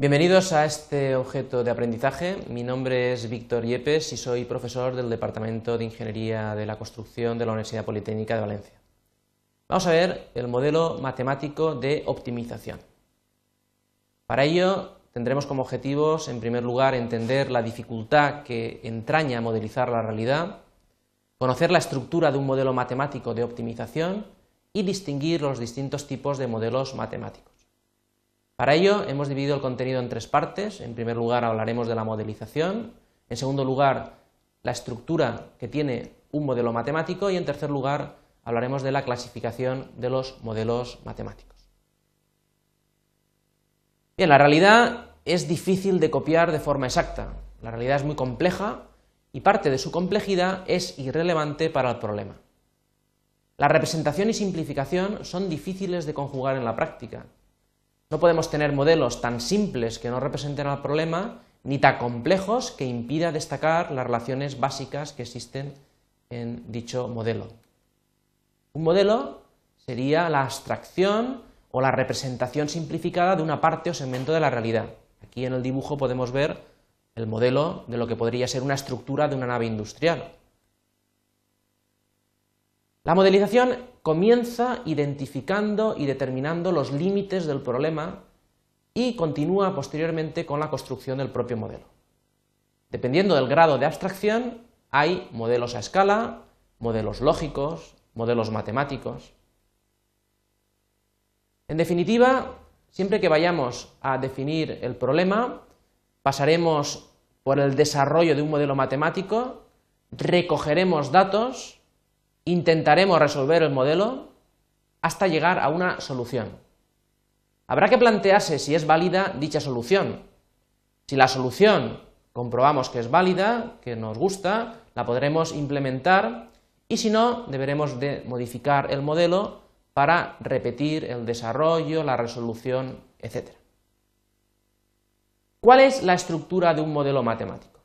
Bienvenidos a este objeto de aprendizaje. Mi nombre es Víctor Yepes y soy profesor del Departamento de Ingeniería de la Construcción de la Universidad Politécnica de Valencia. Vamos a ver el modelo matemático de optimización. Para ello tendremos como objetivos, en primer lugar, entender la dificultad que entraña modelizar la realidad, conocer la estructura de un modelo matemático de optimización y distinguir los distintos tipos de modelos matemáticos. Para ello hemos dividido el contenido en tres partes. En primer lugar hablaremos de la modelización, en segundo lugar la estructura que tiene un modelo matemático y en tercer lugar hablaremos de la clasificación de los modelos matemáticos. Bien, la realidad es difícil de copiar de forma exacta. La realidad es muy compleja y parte de su complejidad es irrelevante para el problema. La representación y simplificación son difíciles de conjugar en la práctica no podemos tener modelos tan simples que no representen al problema, ni tan complejos que impida destacar las relaciones básicas que existen en dicho modelo. Un modelo sería la abstracción o la representación simplificada de una parte o segmento de la realidad. Aquí en el dibujo podemos ver el modelo de lo que podría ser una estructura de una nave industrial. La modelización comienza identificando y determinando los límites del problema y continúa posteriormente con la construcción del propio modelo. Dependiendo del grado de abstracción, hay modelos a escala, modelos lógicos, modelos matemáticos. En definitiva, siempre que vayamos a definir el problema, pasaremos por el desarrollo de un modelo matemático, recogeremos datos, intentaremos resolver el modelo hasta llegar a una solución. Habrá que plantearse si es válida dicha solución. Si la solución comprobamos que es válida, que nos gusta, la podremos implementar y si no, deberemos de modificar el modelo para repetir el desarrollo, la resolución, etc. ¿Cuál es la estructura de un modelo matemático?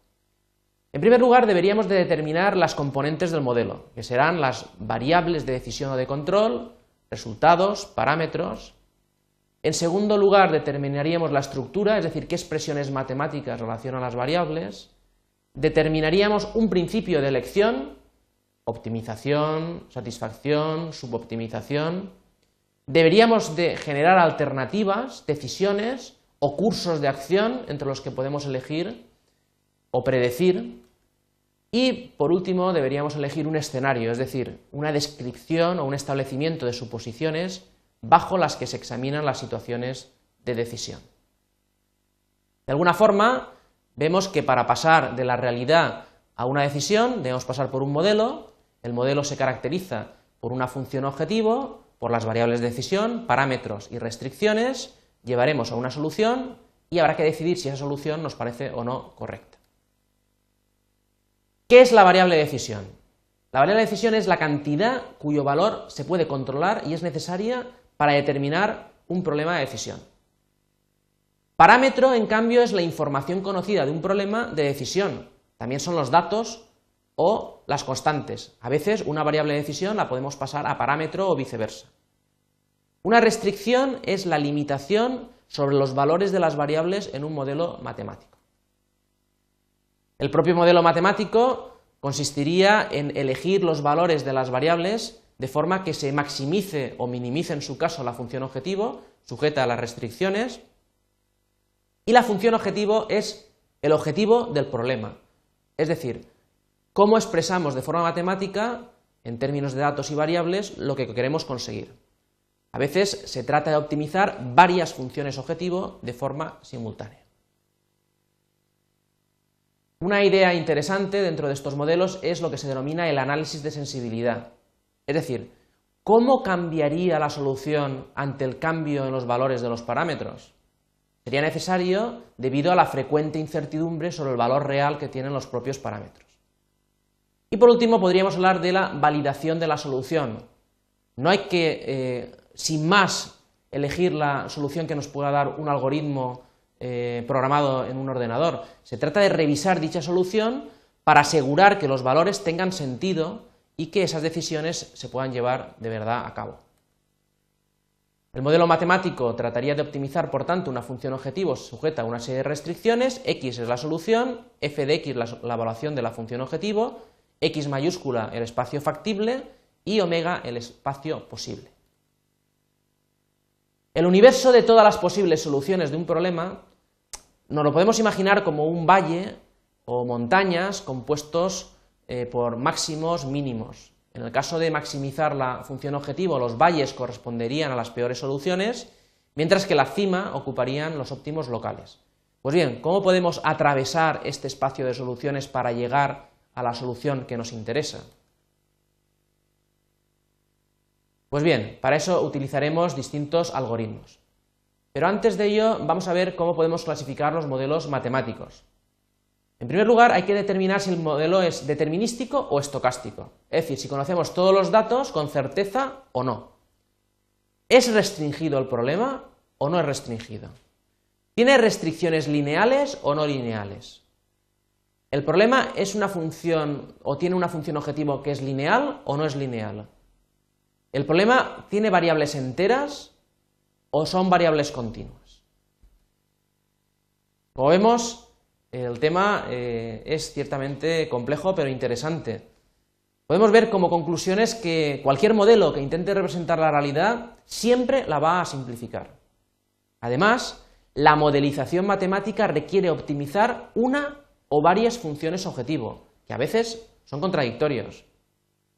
En primer lugar, deberíamos de determinar las componentes del modelo, que serán las variables de decisión o de control, resultados, parámetros. En segundo lugar, determinaríamos la estructura, es decir, qué expresiones matemáticas relacionan las variables. Determinaríamos un principio de elección, optimización, satisfacción, suboptimización. Deberíamos de generar alternativas, decisiones o cursos de acción entre los que podemos elegir o predecir y, por último, deberíamos elegir un escenario, es decir, una descripción o un establecimiento de suposiciones bajo las que se examinan las situaciones de decisión. De alguna forma, vemos que para pasar de la realidad a una decisión debemos pasar por un modelo. El modelo se caracteriza por una función objetivo, por las variables de decisión, parámetros y restricciones. Llevaremos a una solución y habrá que decidir si esa solución nos parece o no correcta. ¿Qué es la variable de decisión? La variable de decisión es la cantidad cuyo valor se puede controlar y es necesaria para determinar un problema de decisión. Parámetro, en cambio, es la información conocida de un problema de decisión. También son los datos o las constantes. A veces una variable de decisión la podemos pasar a parámetro o viceversa. Una restricción es la limitación sobre los valores de las variables en un modelo matemático. El propio modelo matemático consistiría en elegir los valores de las variables de forma que se maximice o minimice en su caso la función objetivo, sujeta a las restricciones, y la función objetivo es el objetivo del problema. Es decir, cómo expresamos de forma matemática, en términos de datos y variables, lo que queremos conseguir. A veces se trata de optimizar varias funciones objetivo de forma simultánea. Una idea interesante dentro de estos modelos es lo que se denomina el análisis de sensibilidad. Es decir, ¿cómo cambiaría la solución ante el cambio en los valores de los parámetros? Sería necesario debido a la frecuente incertidumbre sobre el valor real que tienen los propios parámetros. Y por último, podríamos hablar de la validación de la solución. No hay que, eh, sin más, elegir la solución que nos pueda dar un algoritmo eh, programado en un ordenador. Se trata de revisar dicha solución para asegurar que los valores tengan sentido y que esas decisiones se puedan llevar de verdad a cabo. El modelo matemático trataría de optimizar, por tanto, una función objetivo sujeta a una serie de restricciones, x es la solución, f de x la, la evaluación de la función objetivo, x mayúscula el espacio factible y omega el espacio posible. El universo de todas las posibles soluciones de un problema nos lo podemos imaginar como un valle o montañas compuestos eh, por máximos mínimos. En el caso de maximizar la función objetivo, los valles corresponderían a las peores soluciones, mientras que la cima ocuparían los óptimos locales. Pues bien, ¿cómo podemos atravesar este espacio de soluciones para llegar a la solución que nos interesa? Pues bien, para eso utilizaremos distintos algoritmos. Pero antes de ello vamos a ver cómo podemos clasificar los modelos matemáticos. En primer lugar, hay que determinar si el modelo es determinístico o estocástico, es decir, si conocemos todos los datos con certeza o no. ¿Es restringido el problema o no es restringido? ¿Tiene restricciones lineales o no lineales? ¿El problema es una función o tiene una función objetivo que es lineal o no es lineal? ¿El problema tiene variables enteras o son variables continuas? Como vemos, el tema eh, es ciertamente complejo pero interesante. Podemos ver como conclusiones que cualquier modelo que intente representar la realidad siempre la va a simplificar. Además, la modelización matemática requiere optimizar una o varias funciones objetivo, que a veces son contradictorios.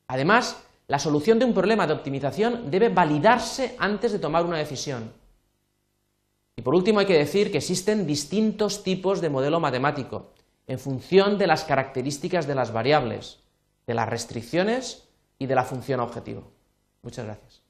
Además, la solución de un problema de optimización debe validarse antes de tomar una decisión. Y por último hay que decir que existen distintos tipos de modelo matemático en función de las características de las variables, de las restricciones y de la función objetivo. Muchas gracias.